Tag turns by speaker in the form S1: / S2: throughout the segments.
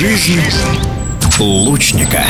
S1: Жизнь лучника.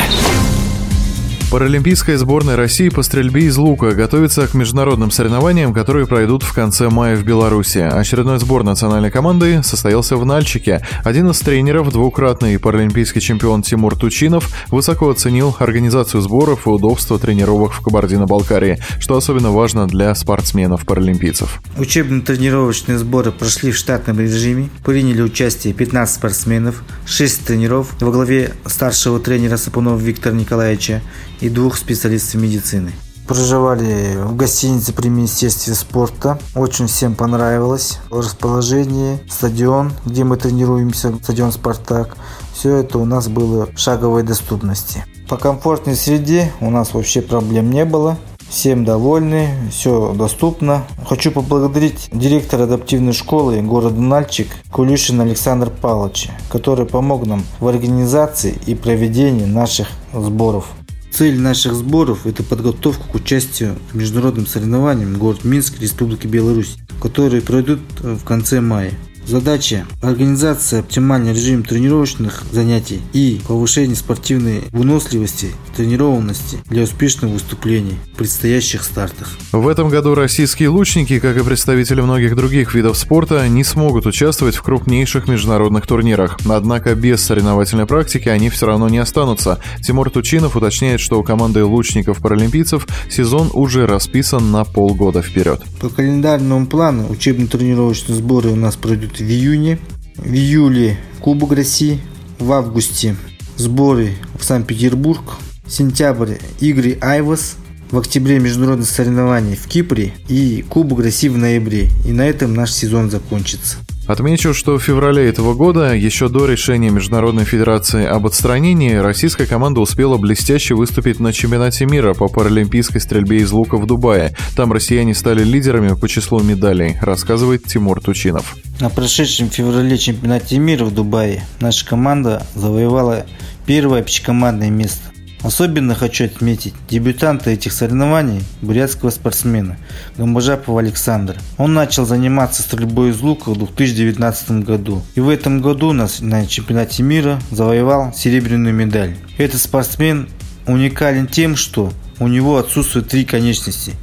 S2: Паралимпийская сборная России по стрельбе из лука готовится к международным соревнованиям, которые пройдут в конце мая в Беларуси. Очередной сбор национальной команды состоялся в Нальчике. Один из тренеров, двукратный паралимпийский чемпион Тимур Тучинов, высоко оценил организацию сборов и удобство тренировок в Кабардино-Балкарии, что особенно важно для спортсменов-паралимпийцев.
S3: Учебно-тренировочные сборы прошли в штатном режиме. Приняли участие 15 спортсменов, 6 тренеров во главе старшего тренера Сапунова Виктора Николаевича и двух специалистов медицины. Проживали в гостинице при Министерстве спорта. Очень всем понравилось. Расположение, стадион, где мы тренируемся, стадион «Спартак». Все это у нас было в шаговой доступности. По комфортной среде у нас вообще проблем не было. Всем довольны, все доступно. Хочу поблагодарить директора адаптивной школы города Нальчик Кулюшина Александр Павловича, который помог нам в организации и проведении наших сборов. Цель наших сборов – это подготовка к участию в международным соревнованиям город Минск Республики Беларусь, которые пройдут в конце мая. Задача – организация оптимальный режим тренировочных занятий и повышение спортивной выносливости, тренированности для успешных выступлений в предстоящих стартах.
S2: В этом году российские лучники, как и представители многих других видов спорта, не смогут участвовать в крупнейших международных турнирах. Однако без соревновательной практики они все равно не останутся. Тимур Тучинов уточняет, что у команды лучников-паралимпийцев сезон уже расписан на полгода вперед.
S3: По календарному плану учебно-тренировочные сборы у нас пройдут в июне, в июле Кубок России, в августе сборы в Санкт-Петербург, сентябрь игры Айвас, в октябре международные соревнования в Кипре и Кубок России в ноябре. И на этом наш сезон закончится.
S2: Отмечу, что в феврале этого года, еще до решения Международной Федерации об отстранении, российская команда успела блестяще выступить на чемпионате мира по паралимпийской стрельбе из лука в Дубае. Там россияне стали лидерами по числу медалей, рассказывает Тимур Тучинов.
S3: На прошедшем феврале чемпионате мира в Дубае наша команда завоевала первое общекомандное место. Особенно хочу отметить дебютанта этих соревнований, бурятского спортсмена Гамбажапова Александра. Он начал заниматься стрельбой из лука в 2019 году. И в этом году на, на чемпионате мира завоевал серебряную медаль. Этот спортсмен уникален тем, что у него отсутствуют три конечности.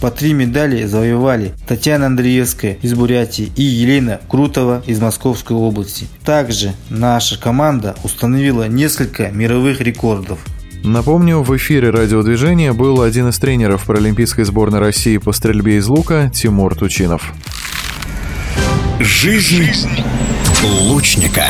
S3: По три медали завоевали Татьяна Андреевская из Бурятии и Елена Крутова из Московской области. Также наша команда установила несколько мировых рекордов.
S2: Напомню, в эфире радиодвижения был один из тренеров паралимпийской сборной России по стрельбе из лука Тимур Тучинов.
S1: Жизнь лучника.